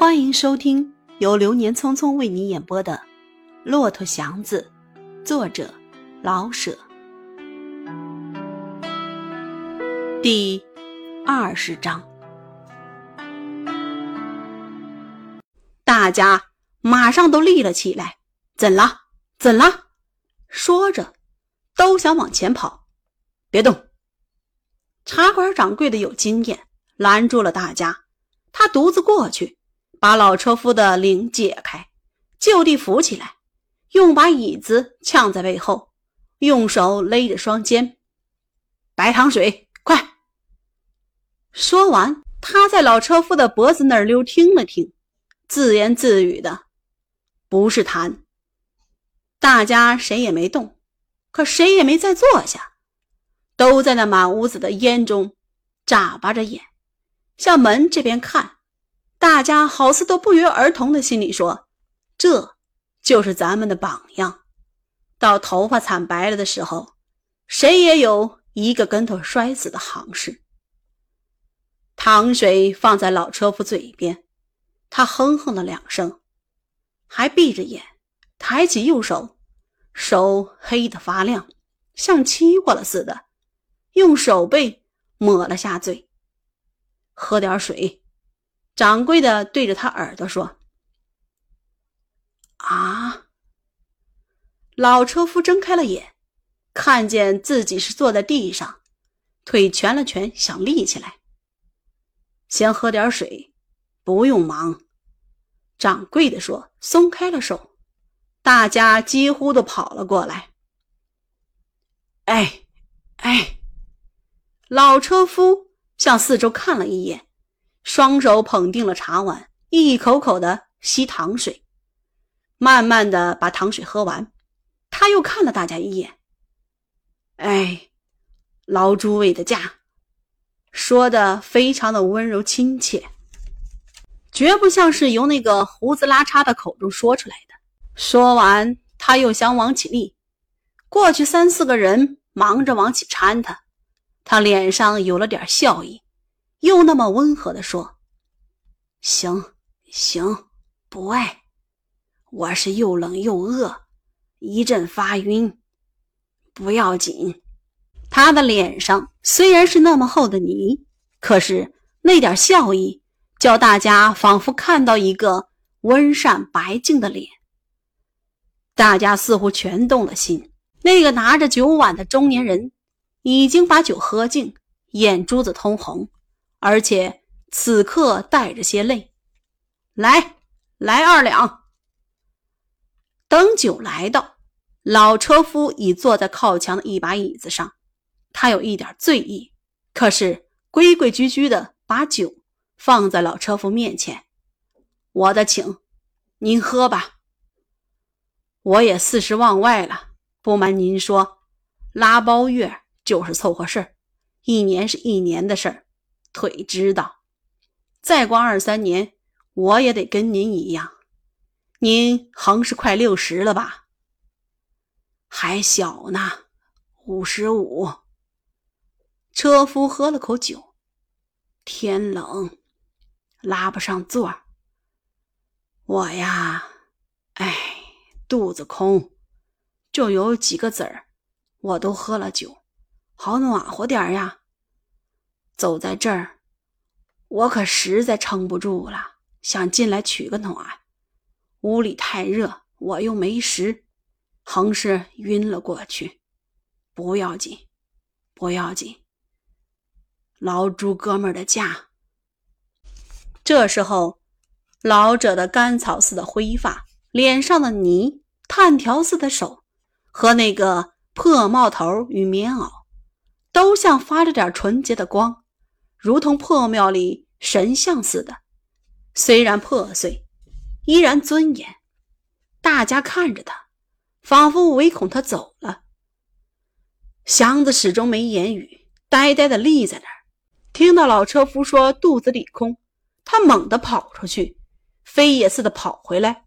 欢迎收听由流年匆匆为你演播的《骆驼祥子》，作者老舍。第二十章，大家马上都立了起来。怎了？怎了？说着，都想往前跑。别动！茶馆掌柜的有经验，拦住了大家。他独自过去。把老车夫的领解开，就地扶起来，用把椅子呛在背后，用手勒着双肩。白糖水，快！说完，他在老车夫的脖子那儿溜听了听，自言自语的：“不是痰。”大家谁也没动，可谁也没再坐下，都在那满屋子的烟中眨巴着眼，向门这边看。大家好似都不约而同的心里说：“这就是咱们的榜样。到头发惨白了的时候，谁也有一个跟头摔死的行势。”糖水放在老车夫嘴边，他哼哼了两声，还闭着眼，抬起右手，手黑的发亮，像漆过了似的，用手背抹了下嘴，喝点水。掌柜的对着他耳朵说：“啊！”老车夫睁开了眼，看见自己是坐在地上，腿蜷了蜷，想立起来。先喝点水，不用忙。”掌柜的说，松开了手。大家几乎都跑了过来。哎，哎！老车夫向四周看了一眼。双手捧定了茶碗，一口口的吸糖水，慢慢的把糖水喝完。他又看了大家一眼，哎，老诸位的驾，说的非常的温柔亲切，绝不像是由那个胡子拉碴的口中说出来的。说完，他又想往起立，过去三四个人忙着往起搀他，他脸上有了点笑意。又那么温和的说：“行行，不爱，我是又冷又饿，一阵发晕，不要紧。”他的脸上虽然是那么厚的泥，可是那点笑意，叫大家仿佛看到一个温善白净的脸。大家似乎全动了心。那个拿着酒碗的中年人，已经把酒喝尽，眼珠子通红。而且此刻带着些泪，来来二两。等酒来到，老车夫已坐在靠墙的一把椅子上，他有一点醉意，可是规规矩矩的把酒放在老车夫面前。我的请，您喝吧。我也四十望外了，不瞒您说，拉包月就是凑合事儿，一年是一年的事儿。腿知道，再过二三年，我也得跟您一样。您横是快六十了吧？还小呢，五十五。车夫喝了口酒，天冷，拉不上座儿。我呀，哎，肚子空，就有几个子儿，我都喝了酒，好暖和点呀。走在这儿，我可实在撑不住了，想进来取个暖。屋里太热，我又没食，横是晕了过去。不要紧，不要紧。老朱哥们儿的家。这时候，老者的干草似的灰发，脸上的泥，炭条似的手，和那个破帽头与棉袄，都像发着点纯洁的光。如同破庙里神像似的，虽然破碎，依然尊严。大家看着他，仿佛唯恐他走了。祥子始终没言语，呆呆地立在那儿。听到老车夫说肚子里空，他猛地跑出去，飞也似的跑回来，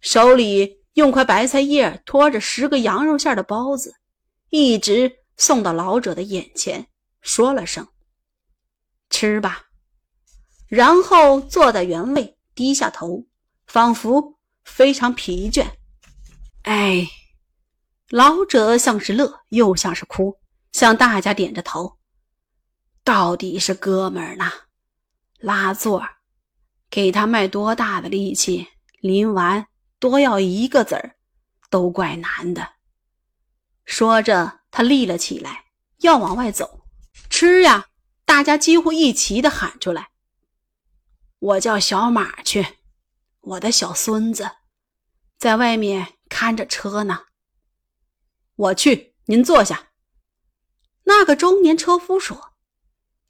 手里用块白菜叶托着十个羊肉馅的包子，一直送到老者的眼前，说了声。吃吧，然后坐在原位，低下头，仿佛非常疲倦。哎，老者像是乐，又像是哭，向大家点着头。到底是哥们儿呢，拉座，给他卖多大的力气，临完多要一个子儿，都怪难的。说着，他立了起来，要往外走。吃呀！大家几乎一齐的喊出来。我叫小马去，我的小孙子在外面看着车呢。我去，您坐下。那个中年车夫说：“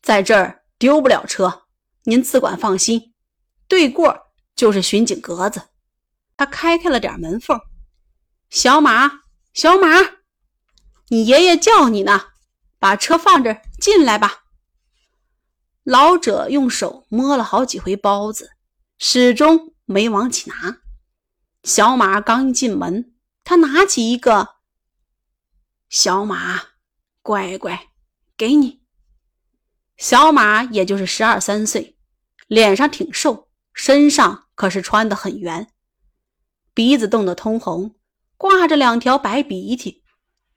在这儿丢不了车，您自管放心。对过就是巡警格子。”他开开了点门缝。小马，小马，你爷爷叫你呢，把车放这，进来吧。老者用手摸了好几回包子，始终没往起拿。小马刚一进门，他拿起一个。小马，乖乖，给你。小马也就是十二三岁，脸上挺瘦，身上可是穿得很圆，鼻子冻得通红，挂着两条白鼻涕，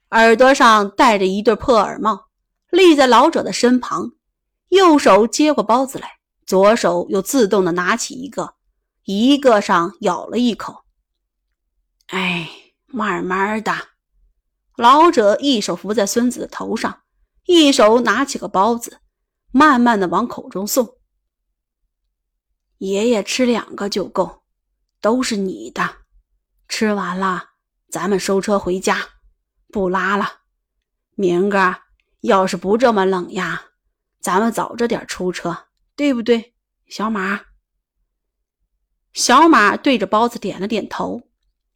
耳朵上戴着一对破耳帽，立在老者的身旁。右手接过包子来，左手又自动的拿起一个，一个上咬了一口。哎，慢慢的。老者一手扶在孙子的头上，一手拿起个包子，慢慢的往口中送。爷爷吃两个就够，都是你的。吃完了，咱们收车回家，不拉了。明个要是不这么冷呀。咱们早着点出车，对不对，小马？小马对着包子点了点头，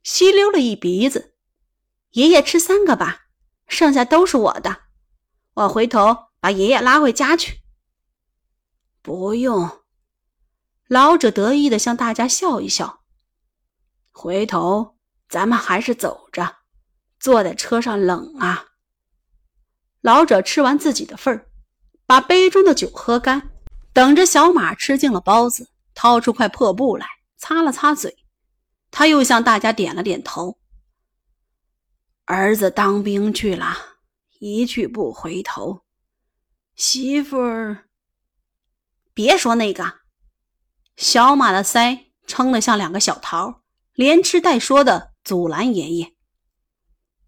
吸溜了一鼻子。爷爷吃三个吧，剩下都是我的。我回头把爷爷拉回家去。不用。老者得意的向大家笑一笑。回头咱们还是走着，坐在车上冷啊。老者吃完自己的份儿。把杯中的酒喝干，等着小马吃尽了包子，掏出块破布来擦了擦嘴。他又向大家点了点头。儿子当兵去了，一去不回头。媳妇儿，别说那个。小马的腮撑得像两个小桃，连吃带说的阻拦爷爷。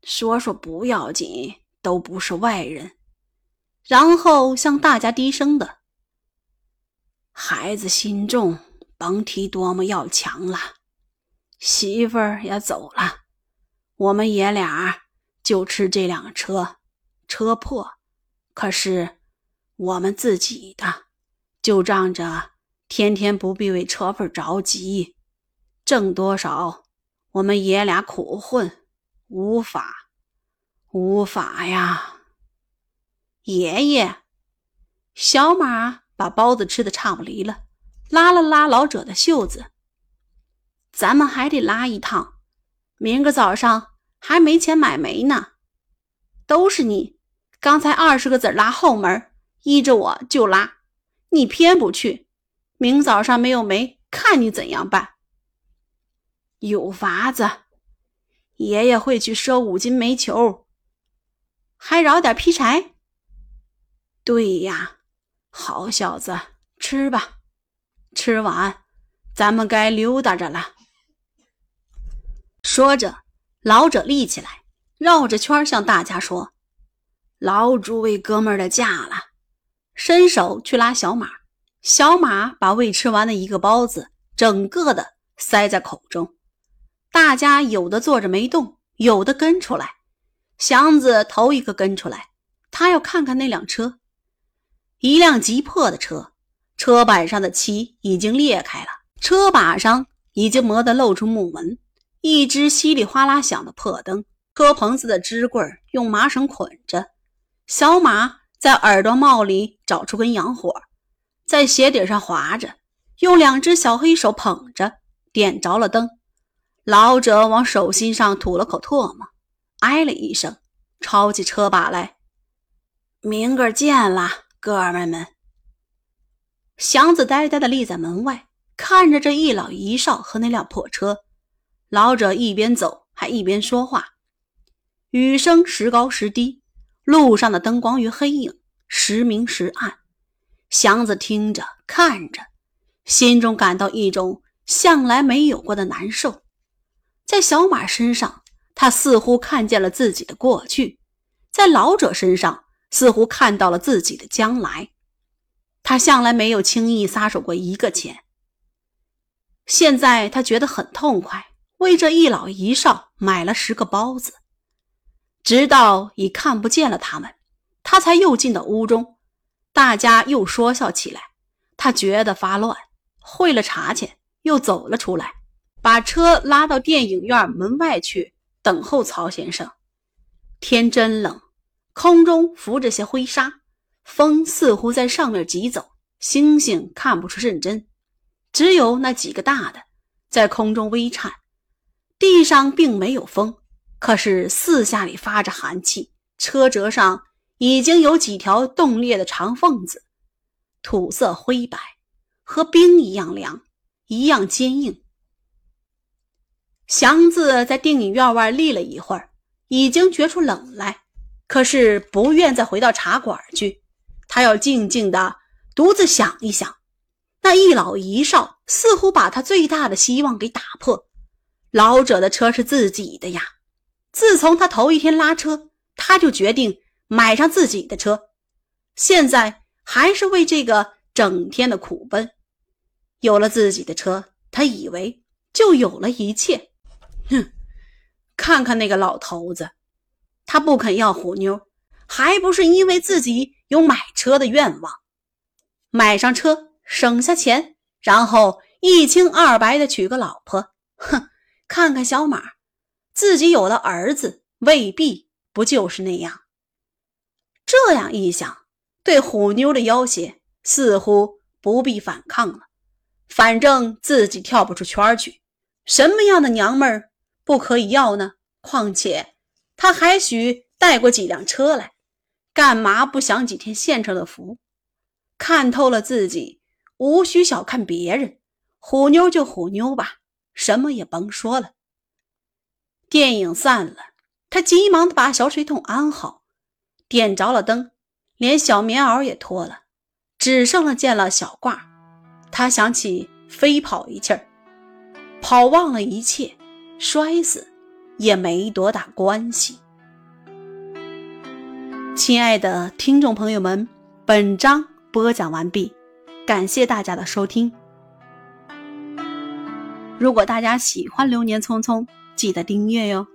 说说不要紧，都不是外人。然后向大家低声的：“孩子心重，甭提多么要强了。媳妇儿也走了，我们爷俩就吃这辆车。车破，可是我们自己的，就仗着天天不必为车份着急，挣多少，我们爷俩苦混，无法，无法呀。”爷爷，小马把包子吃的差不离了，拉了拉老者的袖子：“咱们还得拉一趟，明个早上还没钱买煤呢。都是你，刚才二十个子拉后门，依着我就拉，你偏不去。明早上没有煤，看你怎样办。有法子，爷爷会去赊五斤煤球，还饶点劈柴。”对呀，好小子，吃吧。吃完，咱们该溜达着了。说着，老者立起来，绕着圈向大家说：“老诸位哥们儿的驾了！”伸手去拉小马，小马把未吃完的一个包子整个的塞在口中。大家有的坐着没动，有的跟出来。祥子头一个跟出来，他要看看那辆车。一辆急迫的车，车板上的漆已经裂开了，车把上已经磨得露出木纹，一只稀里哗啦响的破灯，车棚子的支棍用麻绳捆着，小马在耳朵帽里找出根洋火，在鞋底上划着，用两只小黑手捧着，点着了灯。老者往手心上吐了口唾沫，哎了一声，抄起车把来，明个见了。哥儿们们，祥子呆呆地立在门外，看着这一老一少和那辆破车，老者一边走还一边说话。雨声时高时低，路上的灯光与黑影时明时暗。祥子听着看着，心中感到一种向来没有过的难受。在小马身上，他似乎看见了自己的过去；在老者身上，似乎看到了自己的将来。他向来没有轻易撒手过一个钱，现在他觉得很痛快，为这一老一少买了十个包子。直到已看不见了他们，他才又进到屋中。大家又说笑起来，他觉得发乱，汇了茶钱，又走了出来，把车拉到电影院门外去等候曹先生。天真冷，空中浮着些灰沙，风似乎在上面疾走，星星看不出认真，只有那几个大的在空中微颤。地上并没有风。可是四下里发着寒气，车辙上已经有几条冻裂的长缝子，土色灰白，和冰一样凉，一样坚硬。祥子在电影院外立了一会儿，已经觉出冷来，可是不愿再回到茶馆去，他要静静的独自想一想。那一老一少似乎把他最大的希望给打破。老者的车是自己的呀。自从他头一天拉车，他就决定买上自己的车。现在还是为这个整天的苦奔。有了自己的车，他以为就有了一切。哼，看看那个老头子，他不肯要虎妞，还不是因为自己有买车的愿望？买上车，省下钱，然后一清二白的娶个老婆。哼，看看小马。自己有了儿子，未必不就是那样。这样一想，对虎妞的要挟似乎不必反抗了。反正自己跳不出圈去，什么样的娘们儿不可以要呢？况且他还许带过几辆车来，干嘛不享几天现成的福？看透了自己，无需小看别人。虎妞就虎妞吧，什么也甭说了。电影散了，他急忙的把小水桶安好，点着了灯，连小棉袄也脱了，只剩了件了小褂。他想起飞跑一气儿，跑忘了一切，摔死也没多大关系。亲爱的听众朋友们，本章播讲完毕，感谢大家的收听。如果大家喜欢《流年匆匆》。记得订阅哟。